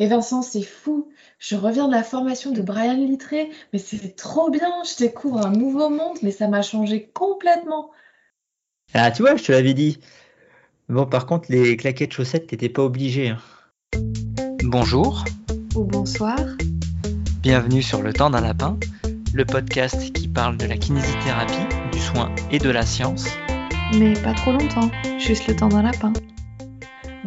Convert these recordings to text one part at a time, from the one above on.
Et Vincent, c'est fou. Je reviens de la formation de Brian Littré, mais c'est trop bien. Je découvre un nouveau monde, mais ça m'a changé complètement. Ah, tu vois, je te l'avais dit. Bon, par contre, les claquettes chaussettes, t'étais pas obligé. Hein. Bonjour. Ou bonsoir. Bienvenue sur Le Temps d'un Lapin, le podcast qui parle de la kinésithérapie, du soin et de la science. Mais pas trop longtemps, juste le temps d'un lapin.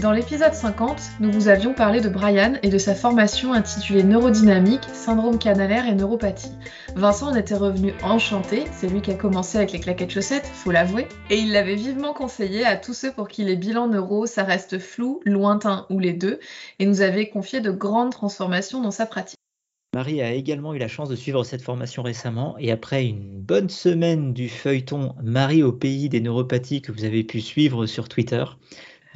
Dans l'épisode 50, nous vous avions parlé de Brian et de sa formation intitulée Neurodynamique, syndrome canalaire et neuropathie. Vincent en était revenu enchanté, c'est lui qui a commencé avec les claquettes chaussettes, faut l'avouer, et il l'avait vivement conseillé à tous ceux pour qui les bilans neuro, ça reste flou, lointain ou les deux, et nous avait confié de grandes transformations dans sa pratique. Marie a également eu la chance de suivre cette formation récemment et après une bonne semaine du feuilleton Marie au pays des neuropathies que vous avez pu suivre sur Twitter,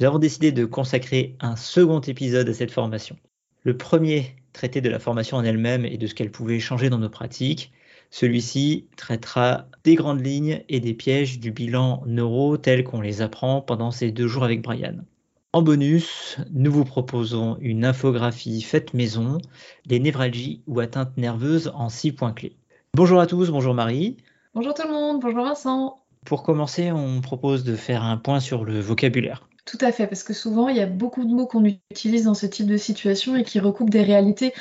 nous avons décidé de consacrer un second épisode à cette formation. Le premier traitait de la formation en elle-même et de ce qu'elle pouvait changer dans nos pratiques. Celui-ci traitera des grandes lignes et des pièges du bilan neuro tel qu'on les apprend pendant ces deux jours avec Brian. En bonus, nous vous proposons une infographie faite maison, les névralgies ou atteintes nerveuses en six points clés. Bonjour à tous, bonjour Marie. Bonjour tout le monde, bonjour Vincent. Pour commencer, on propose de faire un point sur le vocabulaire. Tout à fait, parce que souvent, il y a beaucoup de mots qu'on utilise dans ce type de situation et qui recoupent des réalités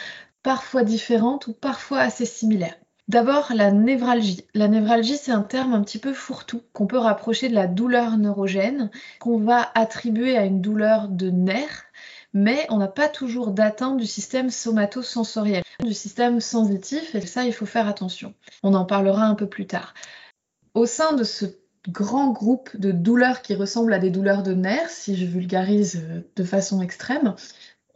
parfois différentes ou parfois assez similaires. D'abord, la névralgie. La névralgie, c'est un terme un petit peu fourre-tout qu'on peut rapprocher de la douleur neurogène, qu'on va attribuer à une douleur de nerf, mais on n'a pas toujours d'atteinte du système somatosensoriel, du système sensitif, et ça, il faut faire attention. On en parlera un peu plus tard. Au sein de ce grand groupe de douleurs qui ressemblent à des douleurs de nerfs, si je vulgarise euh, de façon extrême,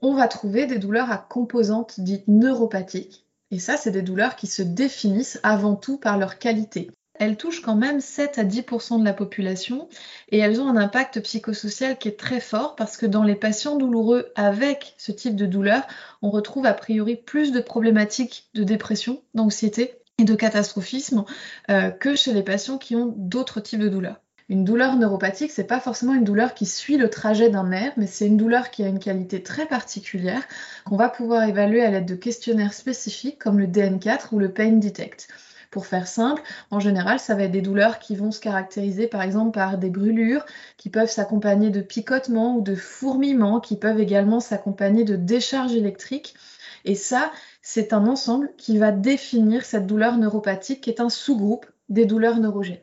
on va trouver des douleurs à composantes dites neuropathiques. Et ça, c'est des douleurs qui se définissent avant tout par leur qualité. Elles touchent quand même 7 à 10% de la population et elles ont un impact psychosocial qui est très fort parce que dans les patients douloureux avec ce type de douleur, on retrouve a priori plus de problématiques de dépression, d'anxiété et de catastrophisme euh, que chez les patients qui ont d'autres types de douleurs. Une douleur neuropathique, c'est pas forcément une douleur qui suit le trajet d'un nerf, mais c'est une douleur qui a une qualité très particulière qu'on va pouvoir évaluer à l'aide de questionnaires spécifiques comme le DN4 ou le Pain Detect. Pour faire simple, en général, ça va être des douleurs qui vont se caractériser par exemple par des brûlures, qui peuvent s'accompagner de picotements ou de fourmillements, qui peuvent également s'accompagner de décharges électriques. Et ça, c'est un ensemble qui va définir cette douleur neuropathique qui est un sous-groupe des douleurs neurogènes.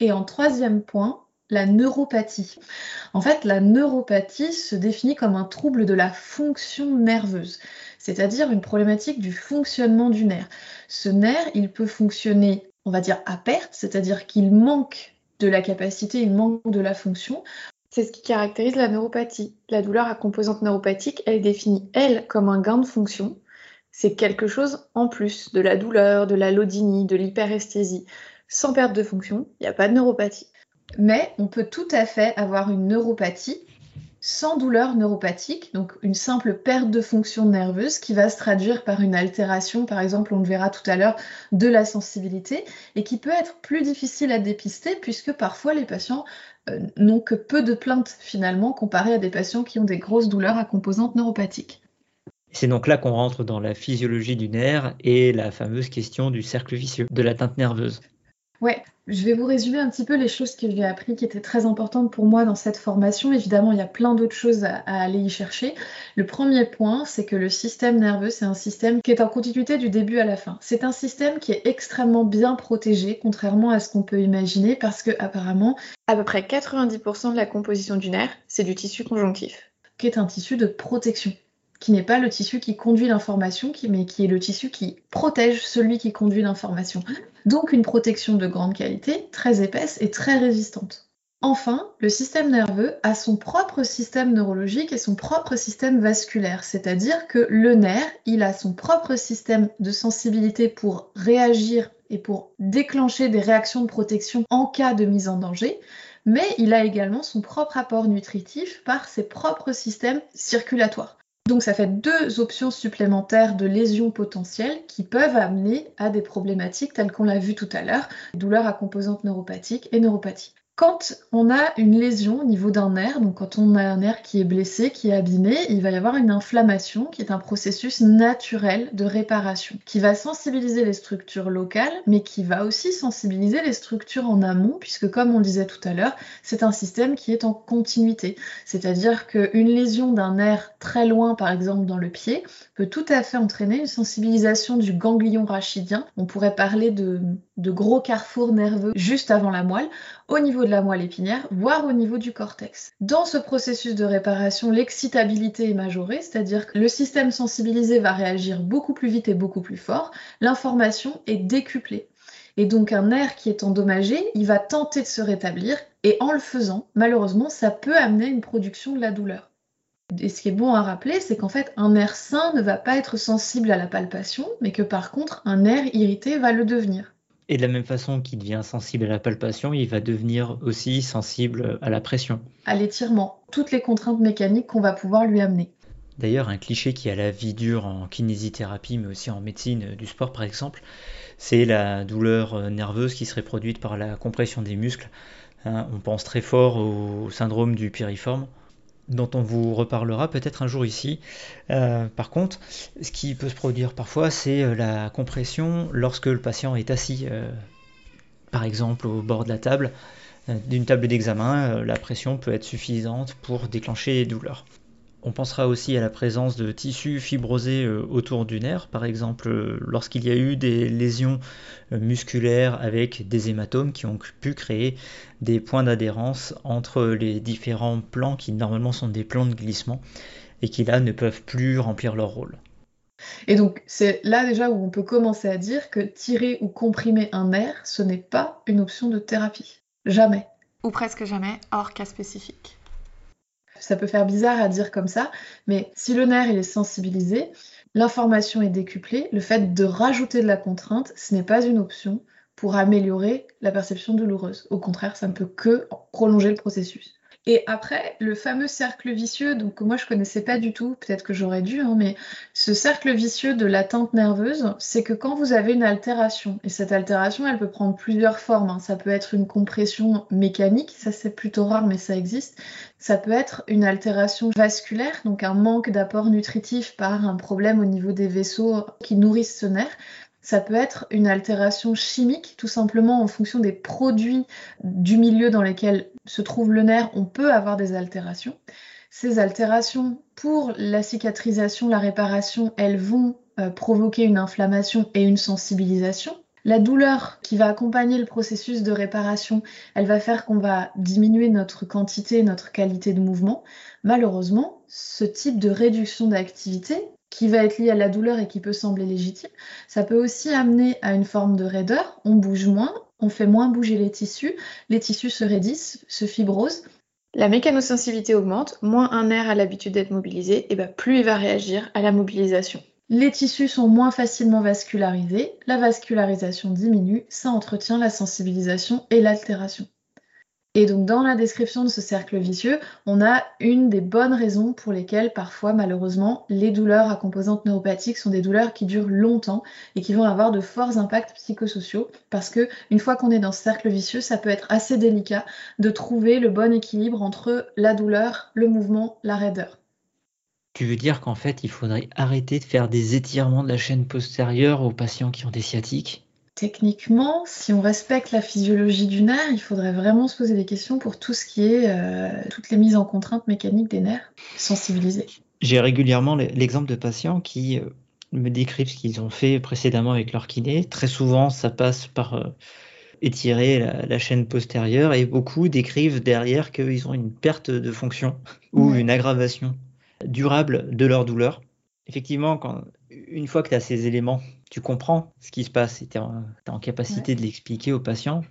Et en troisième point, la neuropathie. En fait, la neuropathie se définit comme un trouble de la fonction nerveuse, c'est-à-dire une problématique du fonctionnement du nerf. Ce nerf, il peut fonctionner, on va dire, à perte, c'est-à-dire qu'il manque de la capacité, il manque de la fonction, c'est ce qui caractérise la neuropathie. La douleur à composante neuropathique, elle est définie, elle, comme un gain de fonction, c'est quelque chose en plus de la douleur, de la lodynie, de l'hyperesthésie. Sans perte de fonction, il n'y a pas de neuropathie. Mais on peut tout à fait avoir une neuropathie sans douleur neuropathique, donc une simple perte de fonction nerveuse qui va se traduire par une altération, par exemple, on le verra tout à l'heure, de la sensibilité et qui peut être plus difficile à dépister puisque parfois les patients euh, n'ont que peu de plaintes finalement comparé à des patients qui ont des grosses douleurs à composante neuropathique. C'est donc là qu'on rentre dans la physiologie du nerf et la fameuse question du cercle vicieux, de l'atteinte nerveuse. Ouais, je vais vous résumer un petit peu les choses que j'ai appris qui étaient très importantes pour moi dans cette formation. Évidemment, il y a plein d'autres choses à, aller y chercher. Le premier point, c'est que le système nerveux, c'est un système qui est en continuité du début à la fin. C'est un système qui est extrêmement bien protégé, contrairement à ce qu'on peut imaginer, parce que apparemment, à peu près 90% de la composition du nerf, c'est du tissu conjonctif, qui est un tissu de protection qui n'est pas le tissu qui conduit l'information, mais qui est le tissu qui protège celui qui conduit l'information. Donc une protection de grande qualité, très épaisse et très résistante. Enfin, le système nerveux a son propre système neurologique et son propre système vasculaire, c'est-à-dire que le nerf, il a son propre système de sensibilité pour réagir et pour déclencher des réactions de protection en cas de mise en danger, mais il a également son propre apport nutritif par ses propres systèmes circulatoires. Donc ça fait deux options supplémentaires de lésions potentielles qui peuvent amener à des problématiques telles qu'on l'a vu tout à l'heure, douleurs à composante neuropathique et neuropathie. Quand on a une lésion au niveau d'un nerf, donc quand on a un nerf qui est blessé, qui est abîmé, il va y avoir une inflammation qui est un processus naturel de réparation, qui va sensibiliser les structures locales, mais qui va aussi sensibiliser les structures en amont, puisque comme on disait tout à l'heure, c'est un système qui est en continuité. C'est-à-dire qu'une lésion d'un nerf très loin, par exemple dans le pied, peut tout à fait entraîner une sensibilisation du ganglion rachidien. On pourrait parler de, de gros carrefours nerveux juste avant la moelle, au niveau de la moelle épinière, voire au niveau du cortex. Dans ce processus de réparation, l'excitabilité est majorée, c'est-à-dire que le système sensibilisé va réagir beaucoup plus vite et beaucoup plus fort, l'information est décuplée. Et donc un nerf qui est endommagé, il va tenter de se rétablir, et en le faisant, malheureusement, ça peut amener une production de la douleur. Et ce qui est bon à rappeler, c'est qu'en fait, un nerf sain ne va pas être sensible à la palpation, mais que par contre, un nerf irrité va le devenir. Et de la même façon qu'il devient sensible à la palpation, il va devenir aussi sensible à la pression. À l'étirement, toutes les contraintes mécaniques qu'on va pouvoir lui amener. D'ailleurs, un cliché qui a la vie dure en kinésithérapie, mais aussi en médecine du sport par exemple, c'est la douleur nerveuse qui serait produite par la compression des muscles. Hein, on pense très fort au syndrome du piriforme dont on vous reparlera peut-être un jour ici. Euh, par contre, ce qui peut se produire parfois, c'est euh, la compression lorsque le patient est assis, euh, par exemple au bord de la table d'une table d'examen, la pression peut être suffisante pour déclencher les douleurs. On pensera aussi à la présence de tissus fibrosés euh, autour du nerf, par exemple euh, lorsqu'il y a eu des lésions euh, musculaires avec des hématomes qui ont pu créer des points d'adhérence entre les différents plans qui normalement sont des plans de glissement et qui là ne peuvent plus remplir leur rôle. Et donc c'est là déjà où on peut commencer à dire que tirer ou comprimer un nerf, ce n'est pas une option de thérapie. Jamais. Ou presque jamais, hors cas spécifique. Ça peut faire bizarre à dire comme ça, mais si le nerf est sensibilisé, l'information est décuplée, le fait de rajouter de la contrainte, ce n'est pas une option pour améliorer la perception douloureuse. Au contraire, ça ne peut que prolonger le processus. Et après, le fameux cercle vicieux, donc moi je connaissais pas du tout, peut-être que j'aurais dû, hein, mais ce cercle vicieux de l'atteinte nerveuse, c'est que quand vous avez une altération, et cette altération, elle peut prendre plusieurs formes. Hein. Ça peut être une compression mécanique, ça c'est plutôt rare, mais ça existe. Ça peut être une altération vasculaire, donc un manque d'apport nutritif par un problème au niveau des vaisseaux qui nourrissent ce nerf. Ça peut être une altération chimique, tout simplement en fonction des produits du milieu dans lesquels se trouve le nerf, on peut avoir des altérations. Ces altérations, pour la cicatrisation, la réparation, elles vont euh, provoquer une inflammation et une sensibilisation. La douleur qui va accompagner le processus de réparation, elle va faire qu'on va diminuer notre quantité, notre qualité de mouvement. Malheureusement, ce type de réduction d'activité, qui va être lié à la douleur et qui peut sembler légitime, ça peut aussi amener à une forme de raideur. On bouge moins, on fait moins bouger les tissus, les tissus se raidissent, se fibrosent. La mécanosensibilité augmente, moins un nerf a l'habitude d'être mobilisé, et ben plus il va réagir à la mobilisation. Les tissus sont moins facilement vascularisés, la vascularisation diminue, ça entretient la sensibilisation et l'altération. Et donc dans la description de ce cercle vicieux, on a une des bonnes raisons pour lesquelles parfois malheureusement les douleurs à composante neuropathique sont des douleurs qui durent longtemps et qui vont avoir de forts impacts psychosociaux parce que une fois qu'on est dans ce cercle vicieux, ça peut être assez délicat de trouver le bon équilibre entre la douleur, le mouvement, la raideur. Tu veux dire qu'en fait, il faudrait arrêter de faire des étirements de la chaîne postérieure aux patients qui ont des sciatiques? Techniquement, si on respecte la physiologie du nerf, il faudrait vraiment se poser des questions pour tout ce qui est euh, toutes les mises en contrainte mécaniques des nerfs, sensibilisés. J'ai régulièrement l'exemple de patients qui euh, me décrivent ce qu'ils ont fait précédemment avec leur kiné. Très souvent, ça passe par euh, étirer la, chaîne postérieure et beaucoup décrivent derrière qu'ils ont une perte de fonction ou une aggravation durable de leur douleur. Effectivement, quand, une fois que tu as ces éléments, tu comprends ce qui se passe et tu es, en capacité de l'expliquer aux patients.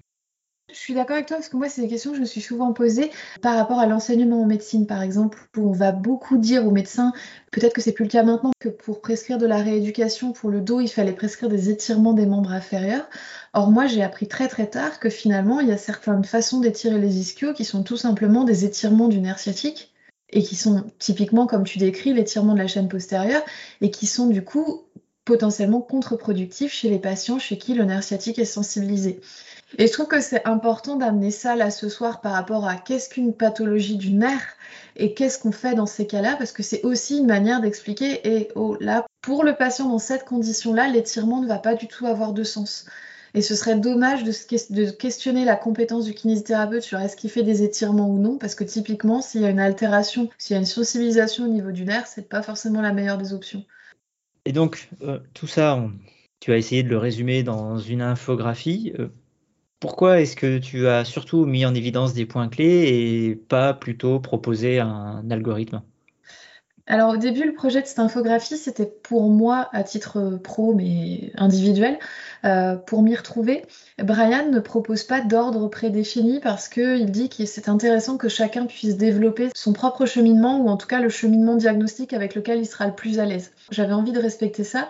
Je suis d'accord avec toi parce que moi, c'est des questions que je me suis souvent posées par rapport à l'enseignement en médecine, par exemple, où on va beaucoup dire aux médecins, peut-être que c'est plus le cas maintenant, que pour prescrire de la rééducation pour le dos, il fallait prescrire des étirements des membres inférieurs. Or, moi, j'ai appris très très tard que finalement, il y a certaines façons d'étirer les ischios qui sont tout simplement des étirements du nerf sciatique et qui sont typiquement, comme tu décris, l'étirement de la chaîne postérieure et qui sont du coup potentiellement contre-productifs chez les patients chez qui le nerf sciatique est sensibilisé. Et je trouve que c'est important d'amener ça là ce soir par rapport à qu'est-ce qu'une pathologie du nerf et qu'est-ce qu'on fait dans ces cas-là, parce que c'est aussi une manière d'expliquer, et oh là, pour le patient dans cette condition-là, l'étirement ne va pas du tout avoir de sens. Et ce serait dommage de, de questionner la compétence du kinésithérapeute sur est-ce qu'il fait des étirements ou non, parce que typiquement, s'il y a une altération, s'il y a une sensibilisation au niveau du nerf, c'est pas forcément la meilleure des options. Et donc, euh, tout ça, tu as essayé de le résumer dans une infographie. Euh, pourquoi est-ce que tu as surtout mis en évidence des points clés et pas plutôt proposé un algorithme? Alors au début, le projet de cette infographie, c'était pour moi, à titre pro, mais individuel, euh, pour m'y retrouver. Brian ne propose pas d'ordre prédéfini parce qu'il dit que c'est intéressant que chacun puisse développer son propre cheminement ou en tout cas le cheminement diagnostique avec lequel il sera le plus à l'aise. J'avais envie de respecter ça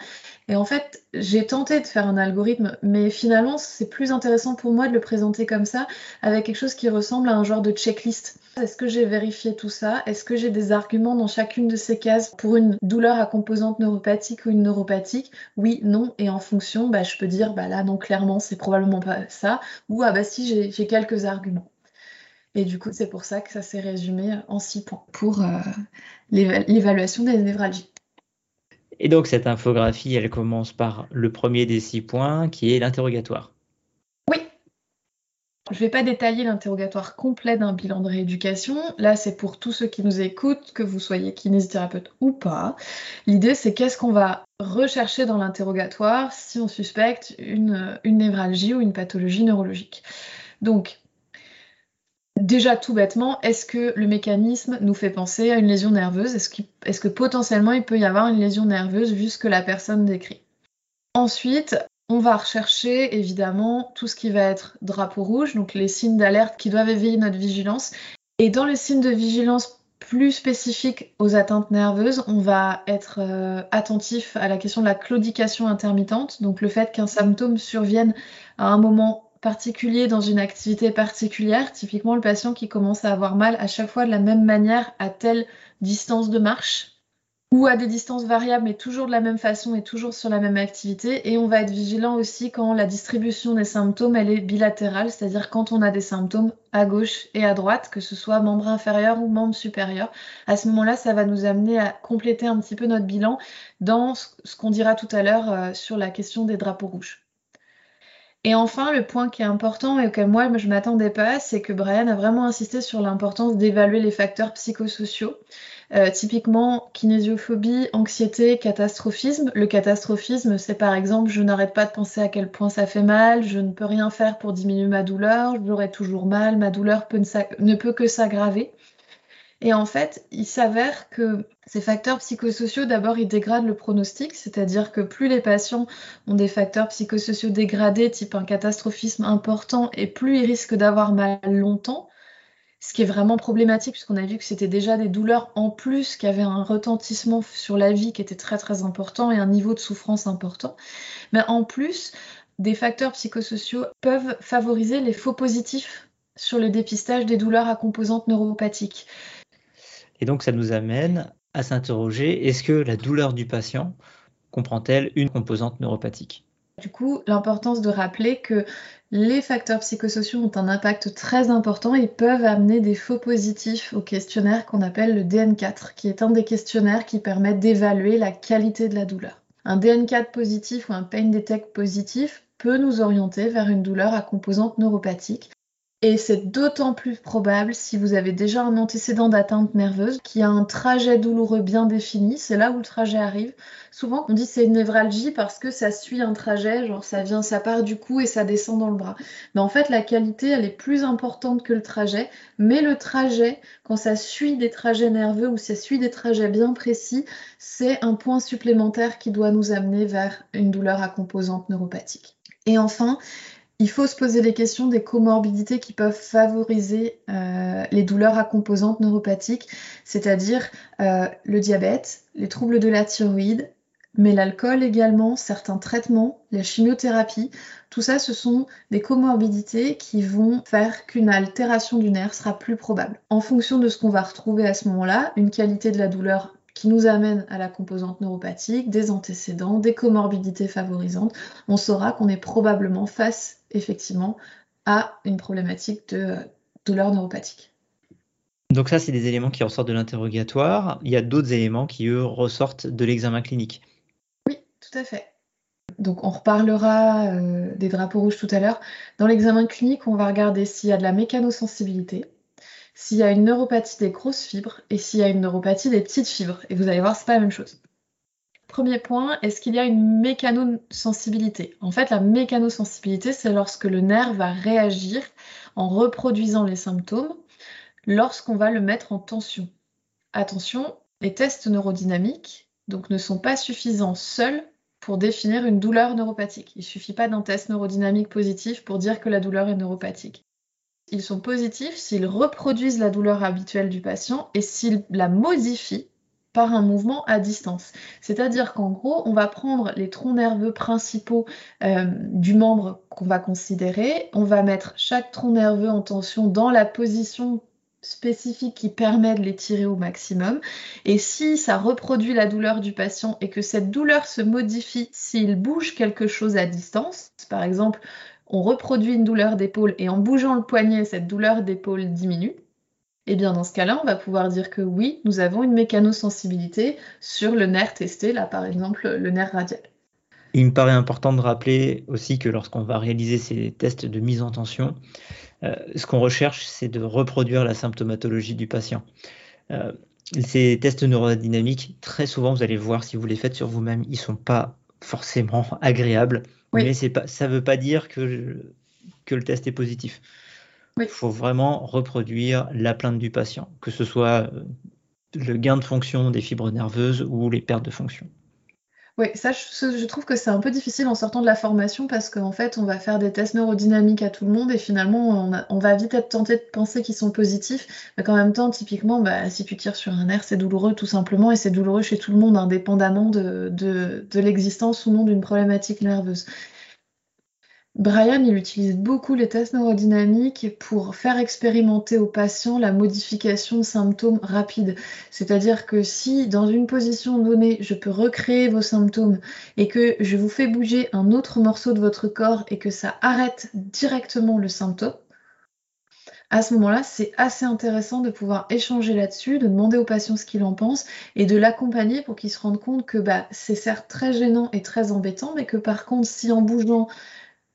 et en fait, j'ai tenté de faire un algorithme, mais finalement, c'est plus intéressant pour moi de le présenter comme ça, avec quelque chose qui ressemble à un genre de checklist. Est-ce que j'ai vérifié tout ça? Est-ce que j'ai des arguments dans chacune de ces cases pour une douleur à composante neuropathique ou une neuropathique? Oui, non, et en fonction, bah, je peux dire, bah là, non, clairement, c'est probablement pas ça, ou ah bah si, j'ai quelques arguments. Et du coup, c'est pour ça que ça s'est résumé en six points pour euh, l'évaluation des névralgies. Et donc cette infographie, elle commence par le premier des six points, qui est l'interrogatoire. Oui. Je ne vais pas détailler l'interrogatoire complet d'un bilan de rééducation. Là, c'est pour tous ceux qui nous écoutent, que vous soyez kinésithérapeute ou pas. L'idée, c'est qu'est-ce qu'on va rechercher dans l'interrogatoire si on suspecte une, névralgie ou une pathologie neurologique. Donc, Déjà tout bêtement, est-ce que le mécanisme nous fait penser à une lésion nerveuse? Est-ce que potentiellement il peut y avoir une lésion nerveuse vu ce que la personne décrit? Ensuite, on va rechercher évidemment tout ce qui va être drapeau rouge, donc les signes d'alerte qui doivent éveiller notre vigilance. Et dans les signes de vigilance plus spécifiques aux atteintes nerveuses, on va être euh, attentif à la question de la claudication intermittente, donc le fait qu'un symptôme survienne à un moment particulier dans une activité particulière, typiquement le patient qui commence à avoir mal à chaque fois de la même manière à telle distance de marche ou à des distances variables mais toujours de la même façon et toujours sur la même activité et on va être vigilant aussi quand la distribution des symptômes elle est bilatérale, c'est-à-dire quand on a des symptômes à gauche et à droite, que ce soit membre inférieur ou membre supérieur. À ce moment-là, ça va nous amener à compléter un petit peu notre bilan dans ce qu'on dira tout à l'heure euh, sur la question des drapeaux rouges. Et enfin, le point qui est important et auquel moi je m'attendais pas, c'est que Brian a vraiment insisté sur l'importance d'évaluer les facteurs psychosociaux. Euh, typiquement, kinésiophobie, anxiété, catastrophisme. Le catastrophisme, c'est par exemple, je n'arrête pas de penser à quel point ça fait mal, je ne peux rien faire pour diminuer ma douleur, j'aurai toujours mal, ma douleur ne peut que s'aggraver. Et en fait, il s'avère que ces facteurs psychosociaux, d'abord, ils dégradent le pronostic, c'est-à-dire que plus les patients ont des facteurs psychosociaux dégradés, type un catastrophisme important, et plus ils risquent d'avoir mal longtemps, ce qui est vraiment problématique, puisqu'on a vu que c'était déjà des douleurs en plus, qui avaient un retentissement sur la vie qui était très très important et un niveau de souffrance important. Mais en plus, des facteurs psychosociaux peuvent favoriser les faux positifs sur le dépistage des douleurs à composantes neuropathiques. Et donc, ça nous amène à s'interroger, est-ce que la douleur du patient comprend-elle une composante neuropathique? Du coup, l'importance de rappeler que les facteurs psychosociaux ont un impact très important et peuvent amener des faux positifs au questionnaire qu'on appelle le DN4, qui est un des questionnaires qui permet d'évaluer la qualité de la douleur. Un DN4 positif ou un pain detect positif peut nous orienter vers une douleur à composante neuropathique et c'est d'autant plus probable si vous avez déjà un antécédent d'atteinte nerveuse qui a un trajet douloureux bien défini. C'est là où le trajet arrive. Souvent, on dit c'est une névralgie parce que ça suit un trajet, genre ça vient, ça part du cou et ça descend dans le bras. Mais en fait, la qualité, elle est plus importante que le trajet. Mais le trajet, quand ça suit des trajets nerveux ou ça suit des trajets bien précis, c'est un point supplémentaire qui doit nous amener vers une douleur à composante neuropathique. Et enfin, il faut se poser les questions des comorbidités qui peuvent favoriser euh, les douleurs à composantes neuropathiques, c'est-à-dire euh, le diabète, les troubles de la thyroïde, mais l'alcool également, certains traitements, la chimiothérapie. Tout ça, ce sont des comorbidités qui vont faire qu'une altération du nerf sera plus probable. En fonction de ce qu'on va retrouver à ce moment-là, une qualité de la douleur qui nous amène à la composante neuropathique, des antécédents, des comorbidités favorisantes, on saura qu'on est probablement face effectivement à une problématique de euh, douleur neuropathique. Donc ça, c'est des éléments qui ressortent de l'interrogatoire. Il y a d'autres éléments qui, eux, ressortent de l'examen clinique. Oui, tout à fait. Donc on reparlera euh, des drapeaux rouges tout à l'heure. Dans l'examen clinique, on va regarder s'il y a de la mécanosensibilité, s'il y a une neuropathie des grosses fibres et s'il y a une neuropathie des petites fibres. Et vous allez voir, c'est pas la même chose. Premier point, est-ce qu'il y a une mécanosensibilité? En fait, la mécanosensibilité, c'est lorsque le nerf va réagir en reproduisant les symptômes lorsqu'on va le mettre en tension. Attention, les tests neurodynamiques donc, ne sont pas suffisants seuls pour définir une douleur neuropathique. Il ne suffit pas d'un test neurodynamique positif pour dire que la douleur est neuropathique. Ils sont positifs s'ils reproduisent la douleur habituelle du patient et s'ils la modifient par un mouvement à distance. C'est-à-dire qu'en gros, on va prendre les troncs nerveux principaux euh, du membre qu'on va considérer, on va mettre chaque tronc nerveux en tension dans la position spécifique qui permet de les tirer au maximum. Et si ça reproduit la douleur du patient et que cette douleur se modifie s'il bouge quelque chose à distance, par exemple, on reproduit une douleur d'épaule et en bougeant le poignet, cette douleur d'épaule diminue, eh bien, dans ce cas-là, on va pouvoir dire que oui, nous avons une mécanosensibilité sur le nerf testé, là par exemple le nerf radial. Il me paraît important de rappeler aussi que lorsqu'on va réaliser ces tests de mise en tension, euh, ce qu'on recherche, c'est de reproduire la symptomatologie du patient. Euh, ces tests neurodynamiques, très souvent, vous allez voir si vous les faites sur vous-même, ils ne sont pas forcément agréables, mais pas, ça ne veut pas dire que, que le test est positif. Il faut vraiment reproduire la plainte du patient, que ce soit euh, le gain de fonction des fibres nerveuses ou les pertes de fonction. Oui, ça, je, trouve que c'est un peu difficile en sortant de la formation parce qu'en fait, on va faire des tests neurodynamiques à tout le monde et finalement, on, va vite être tenté de penser qu'ils sont positifs. Mais qu'en même temps, typiquement, bah, si tu tires sur un nerf, c'est douloureux tout simplement et c'est douloureux chez tout le monde, indépendamment de, de l'existence ou non d'une problématique nerveuse. Brian, il utilise beaucoup les tests neurodynamiques pour faire expérimenter aux patients la modification de symptômes rapides. C'est-à-dire que si dans une position donnée, je peux recréer vos symptômes et que je vous fais bouger un autre morceau de votre corps et que ça arrête directement le symptôme, à ce moment-là, c'est assez intéressant de pouvoir échanger là-dessus, de demander aux patients ce qu'il en pense et de l'accompagner pour qu'il se rende compte que bah, c'est certes très gênant et très embêtant, mais que par contre, si en bougeant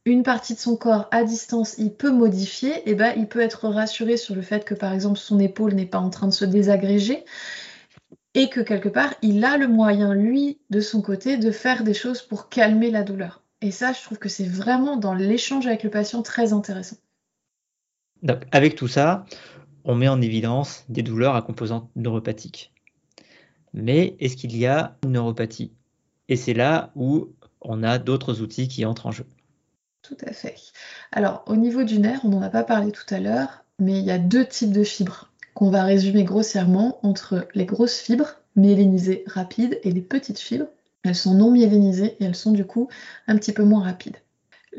une partie de son corps à distance, il peut modifier, et eh ben, il peut être rassuré sur le fait que par exemple son épaule n'est pas en train de se désagréger et que quelque part il a le moyen, lui, de son côté, de faire des choses pour calmer la douleur. Et ça, je trouve que c'est vraiment dans l'échange avec le patient très intéressant. Donc, avec tout ça, on met en évidence des douleurs à composante neuropathique. Mais est-ce qu'il y a une neuropathie? Et c'est là où on a d'autres outils qui entrent en jeu. Tout à fait. Alors, au niveau du nerf, on n'en a pas parlé tout à l'heure, mais il y a deux types de fibres qu'on va résumer grossièrement entre les grosses fibres, myélinisées rapides, et les petites fibres. Elles sont non myélinisées et elles sont du coup un petit peu moins rapides.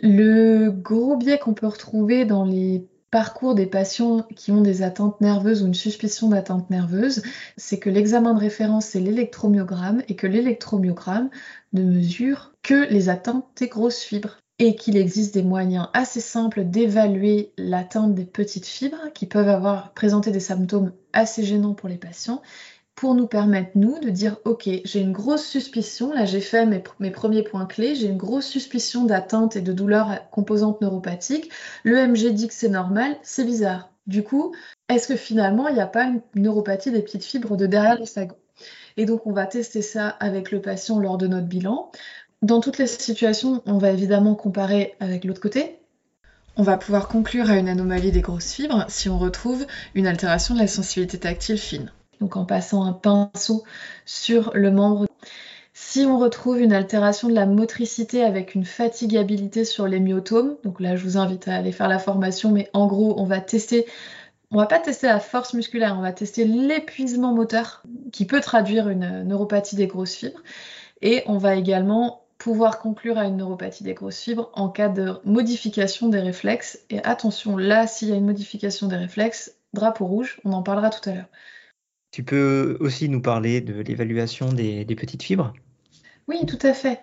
Le gros biais qu'on peut retrouver dans les parcours des patients qui ont des atteintes nerveuses ou une suspicion d'atteinte nerveuse, c'est que l'examen de référence c'est l'électromyogramme et que l'électromyogramme ne mesure que les atteintes des grosses fibres et qu'il existe des moyens assez simples d'évaluer l'atteinte des petites fibres qui peuvent avoir présenté des symptômes assez gênants pour les patients pour nous permettre, nous, de dire, OK, j'ai une grosse suspicion, là j'ai fait mes, premiers points clés, j'ai une grosse suspicion d'atteinte et de douleur composante neuropathique, l'EMG dit que c'est normal, c'est bizarre. Du coup, est-ce que finalement, il n'y a pas une neuropathie des petites fibres de derrière les sagots Et donc, on va tester ça avec le patient lors de notre bilan. Dans toutes les situations, on va évidemment comparer avec l'autre côté. On va pouvoir conclure à une anomalie des grosses fibres si on retrouve une altération de la sensibilité tactile fine. Donc en passant un pinceau sur le membre. Si on retrouve une altération de la motricité avec une fatigabilité sur les myotomes, donc là je vous invite à aller faire la formation, mais en gros on va tester on va pas tester la force musculaire, on va tester l'épuisement moteur qui peut traduire une neuropathie des grosses fibres. Et on va également pouvoir conclure à une neuropathie des grosses fibres en cas de modification des réflexes. Et attention, là, s'il y a une modification des réflexes, drapeau rouge, on en parlera tout à l'heure. Tu peux aussi nous parler de l'évaluation des, petites fibres? Oui, tout à fait.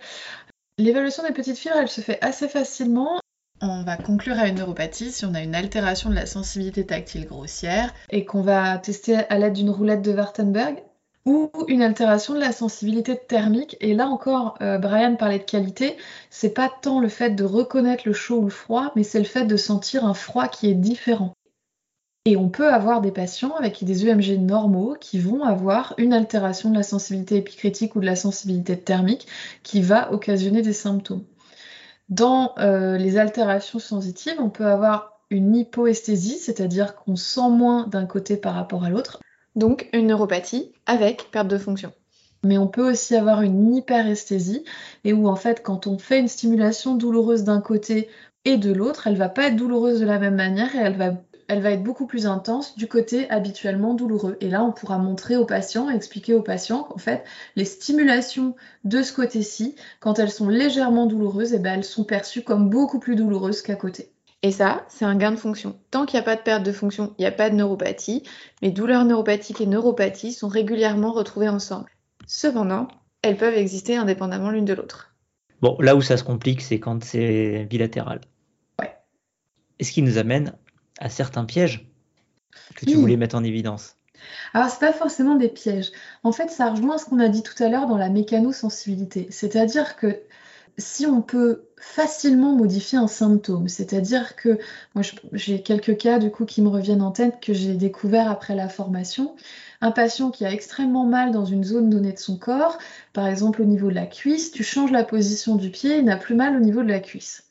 L'évaluation des petites fibres, elle se fait assez facilement. On va conclure à une neuropathie si on a une altération de la sensibilité tactile grossière et qu'on va tester à l'aide d'une roulette de Wartenberg ou une altération de la sensibilité thermique. Et là encore, euh, Brian parlait de qualité. C'est pas tant le fait de reconnaître le chaud ou le froid, mais c'est le fait de sentir un froid qui est différent. Et on peut avoir des patients avec des EMG normaux qui vont avoir une altération de la sensibilité épicritique ou de la sensibilité thermique qui va occasionner des symptômes. Dans euh, les altérations sensitives, on peut avoir une hypoesthésie, c'est-à-dire qu'on sent moins d'un côté par rapport à l'autre. Donc une neuropathie avec perte de fonction. Mais on peut aussi avoir une hyperesthésie, et où en fait, quand on fait une stimulation douloureuse d'un côté et de l'autre, elle va pas être douloureuse de la même manière et elle va être beaucoup plus intense du côté habituellement douloureux. Et là, on pourra montrer aux patients, expliquer aux patients qu'en fait, les stimulations de ce côté-ci, quand elles sont légèrement douloureuses, eh ben, elles sont perçues comme beaucoup plus douloureuses qu'à côté. Et ça, c'est un gain de fonction. Tant qu'il n'y a pas de perte de fonction, il n'y a pas de neuropathie. Mais douleurs neuropathiques et neuropathie sont régulièrement retrouvées ensemble. Cependant, elles peuvent exister indépendamment l'une de l'autre. Bon, là où ça se complique, c'est quand c'est bilatéral. Ouais. Et ce qui nous amène à certains pièges que tu voulais mettre en évidence? Alors, c'est pas forcément des pièges. En fait, ça rejoint ce qu'on a dit tout à l'heure dans la mécanosensibilité. C'est-à-dire que si on peut facilement modifier un symptôme, c'est-à-dire que moi j'ai quelques cas du coup qui me reviennent en tête que j'ai découvert après la formation. Un patient qui a extrêmement mal dans une zone donnée de son corps, par exemple au niveau de la cuisse, tu changes la position du pied, il n'a plus mal au niveau de la cuisse.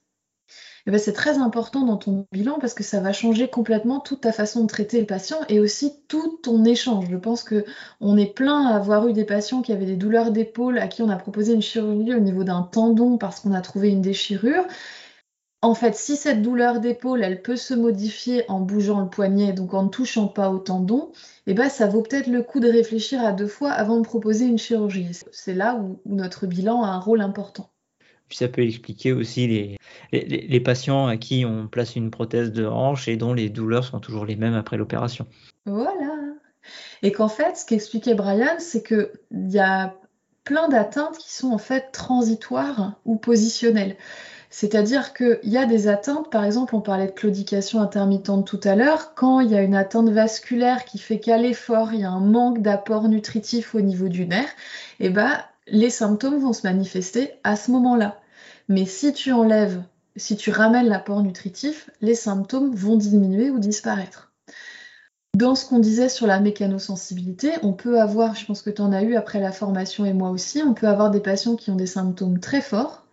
Eh ben, c'est très important dans ton bilan parce que ça va changer complètement toute ta façon de traiter le patient et aussi tout ton échange. Je pense que on est plein à avoir eu des patients qui avaient des douleurs d'épaule à qui on a proposé une chirurgie au niveau d'un tendon parce qu'on a trouvé une déchirure. En fait, si cette douleur d'épaule, elle peut se modifier en bougeant le poignet, donc en ne touchant pas au tendon, eh ben, ça vaut peut-être le coup de réfléchir à deux fois avant de proposer une chirurgie. C'est là où notre bilan a un rôle important. Puis ça peut expliquer aussi les, patients à qui on place une prothèse de hanche et dont les douleurs sont toujours les mêmes après l'opération. Voilà. Et qu'en fait, ce qu'expliquait Brian, c'est qu'il y a plein d'atteintes qui sont en fait transitoires ou positionnelles. C'est-à-dire qu'il y a des atteintes, par exemple, on parlait de claudication intermittente tout à l'heure, quand il y a une atteinte vasculaire qui fait qu'à l'effort, il y a un manque d'apport nutritif au niveau du nerf, et eh ben, les symptômes vont se manifester à ce moment-là. Mais si tu enlèves, si tu ramènes l'apport nutritif, les symptômes vont diminuer ou disparaître. Dans ce qu'on disait sur la mécanosensibilité, on peut avoir, je pense que tu en as eu après la formation et moi aussi, on peut avoir des patients qui ont des symptômes très forts.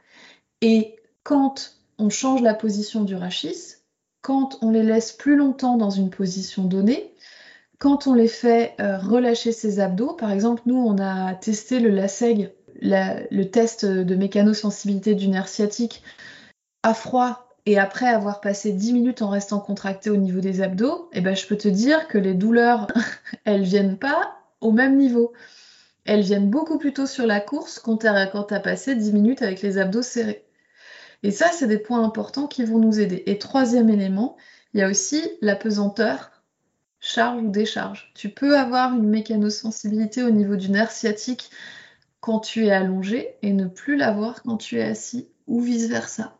Et quand on change la position du rachis, quand on les laisse plus longtemps dans une position donnée, quand on les fait euh, relâcher ses abdos, par exemple, nous, on a testé le LASEG, le test de mécanosensibilité du nerf sciatique, à froid et après avoir passé 10 minutes en restant contracté au niveau des abdos, eh ben, je peux te dire que les douleurs, elles viennent pas au même niveau. Elles viennent beaucoup plus tôt sur la course quand tu as, passé 10 minutes avec les abdos serrés. Et ça, c'est des points importants qui vont nous aider. Et troisième élément, il y a aussi la pesanteur charge ou décharge. Tu peux avoir une mécanosensibilité au niveau du nerf sciatique quand tu es allongé et ne plus l'avoir quand tu es assis ou vice-versa.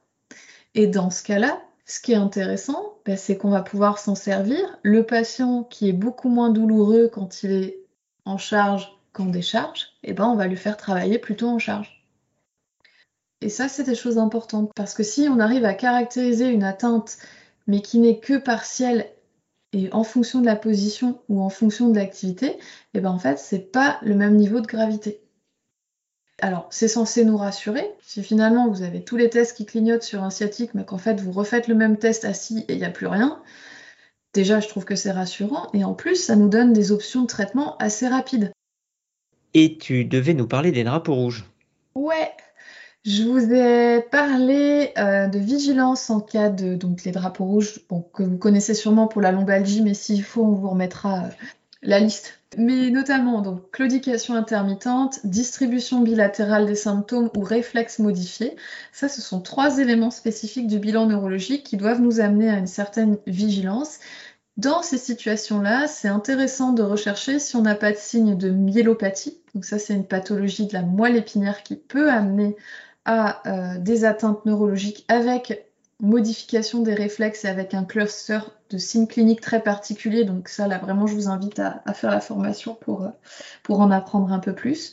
Et dans ce cas-là, ce qui est intéressant, ben, c'est qu'on va pouvoir s'en servir. Le patient qui est beaucoup moins douloureux quand il est en charge qu'en décharge, eh ben, on va lui faire travailler plutôt en charge. Et ça, c'est des choses importantes parce que si on arrive à caractériser une atteinte mais qui n'est que partielle et en fonction de la position ou en fonction de l'activité, et eh ben en fait, c'est pas le même niveau de gravité. Alors, c'est censé nous rassurer. Si finalement vous avez tous les tests qui clignotent sur un sciatique, mais qu'en fait vous refaites le même test assis et il n'y a plus rien, déjà je trouve que c'est rassurant. Et en plus, ça nous donne des options de traitement assez rapides. Et tu devais nous parler des drapeaux rouges. Ouais, je vous ai parlé euh, de vigilance en cas de donc les drapeaux rouges que vous connaissez sûrement pour la lombalgie, mais s'il faut, on vous remettra euh, la liste. Mais notamment donc claudication intermittente, distribution bilatérale des symptômes ou réflexes modifiés. Ça, ce sont trois éléments spécifiques du bilan neurologique qui doivent nous amener à une certaine vigilance. Dans ces situations-là, c'est intéressant de rechercher si on n'a pas de signe de myélopathie. Donc ça, c'est une pathologie de la moelle épinière qui peut amener à euh, des atteintes neurologiques avec modification des réflexes avec un cluster de signes cliniques très particulier. Donc ça, là, vraiment, je vous invite à, faire la formation pour, pour en apprendre un peu plus.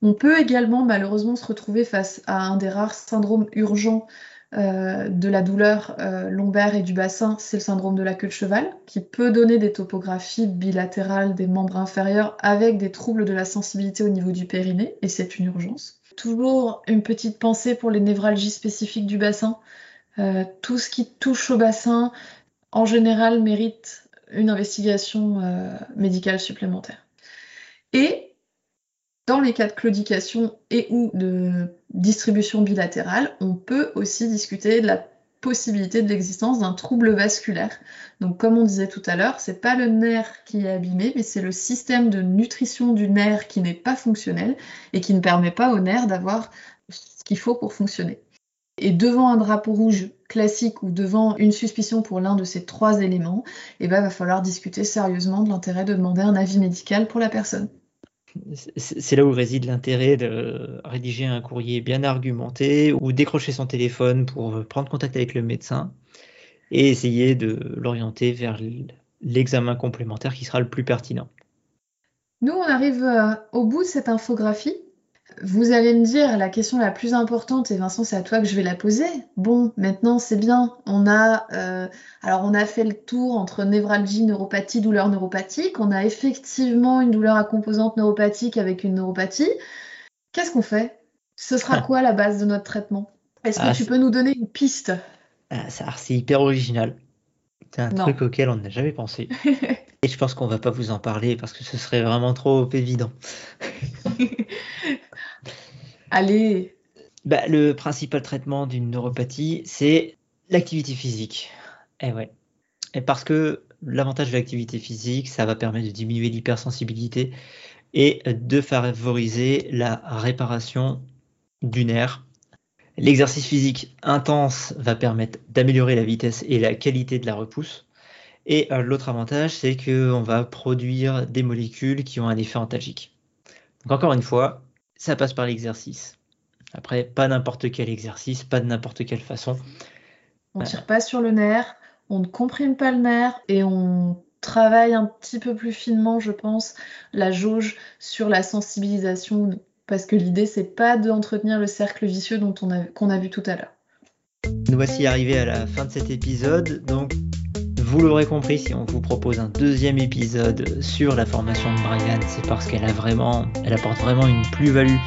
On peut également, malheureusement, se retrouver face à un des rares syndromes urgents euh, de la douleur euh, lombaire et du bassin, c'est le syndrome de la queue de cheval, qui peut donner des topographies bilatérales des membres inférieurs avec des troubles de la sensibilité au niveau du périnée, et c'est une urgence. Toujours une petite pensée pour les névralgies spécifiques du bassin. Euh, tout ce qui touche au bassin, en général, mérite une investigation médicale supplémentaire. Et dans les cas de claudication et ou de distribution bilatérale, on peut aussi discuter de la possibilité de l'existence d'un trouble vasculaire. Donc comme on disait tout à l'heure, c'est pas le nerf qui est abîmé, mais c'est le système de nutrition du nerf qui n'est pas fonctionnel et qui ne permet pas au nerf d'avoir ce qu'il faut pour fonctionner. Et devant un drapeau rouge classique ou devant une suspicion pour l'un de ces trois éléments, il eh ben, va falloir discuter sérieusement de l'intérêt de demander un avis médical pour la personne c'est là où réside l'intérêt de rédiger un courrier bien argumenté ou décrocher son téléphone pour prendre contact avec le médecin et essayer de l'orienter vers l'examen complémentaire qui sera le plus pertinent. Nous, on arrive euh, au bout de cette infographie. Vous allez me dire la question la plus importante, et Vincent, c'est à toi que je vais la poser. Bon, maintenant c'est bien. On a, euh, alors on a fait le tour entre névralgie, neuropathie, douleur neuropathique. On a effectivement une douleur à composante neuropathique avec une neuropathie. Qu'est-ce qu'on fait? Ce sera ah. quoi la base de notre traitement? Est-ce que ah, tu peux nous donner une piste? Ah, C'est hyper original. C'est un truc auquel on n'a jamais pensé. et je pense qu'on va pas vous en parler parce que ce serait vraiment trop évident. Allez. Bah, le principal traitement d'une neuropathie, c'est l'activité physique. Et eh ouais. Et parce que l'avantage de l'activité physique, ça va permettre de diminuer l'hypersensibilité et de favoriser la réparation du nerf. L'exercice physique intense va permettre d'améliorer la vitesse et la qualité de la repousse. Et euh, l'autre avantage, c'est qu'on va produire des molécules qui ont un effet antalgique. Donc encore une fois, ça passe par l'exercice. Après, pas n'importe quel exercice, pas de n'importe quelle façon. On ne tire pas sur le nerf, on ne comprime pas le nerf et on travaille un petit peu plus finement, je pense, la jauge sur la sensibilisation. Parce que l'idée, c'est pas d'entretenir le cercle vicieux dont on a, qu'on a vu tout à l'heure. Nous voici arrivés à la fin de cet épisode. Donc, vous l'aurez compris, si on vous propose un deuxième épisode sur la formation de Brian, c'est parce qu'elle a vraiment, elle apporte vraiment une plus-value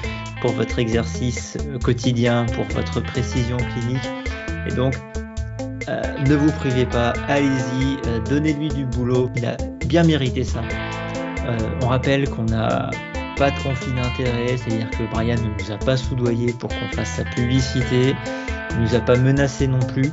pour votre exercice quotidien, pour votre précision clinique. Et donc, euh, ne vous privez pas, allez-y, euh, donnez-lui du boulot, il a bien mérité ça. Euh, on rappelle qu'on n'a pas de conflit d'intérêt, c'est-à-dire que Brian ne nous a pas soudoyé pour qu'on fasse sa publicité, il ne nous a pas menacé non plus.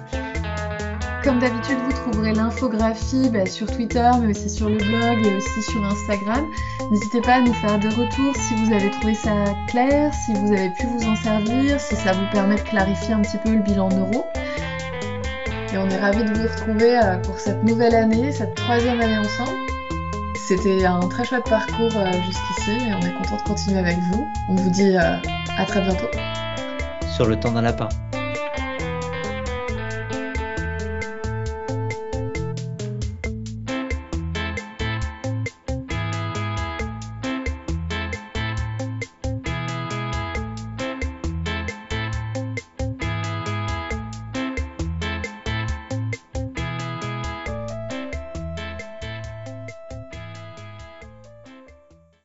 Comme d'habitude, vous trouverez l'infographie bah, sur Twitter, mais aussi sur le blog et aussi sur Instagram. N'hésitez pas à nous faire des retours si vous avez trouvé ça clair, si vous avez pu vous en servir, si ça vous permet de clarifier un petit peu le bilan neuro. Et on est ravis de vous retrouver euh, pour cette nouvelle année, cette troisième année ensemble. C'était un très chouette parcours euh, jusqu'ici et on est content de continuer avec vous. On vous dit euh, à très bientôt. Sur le temps d'un lapin.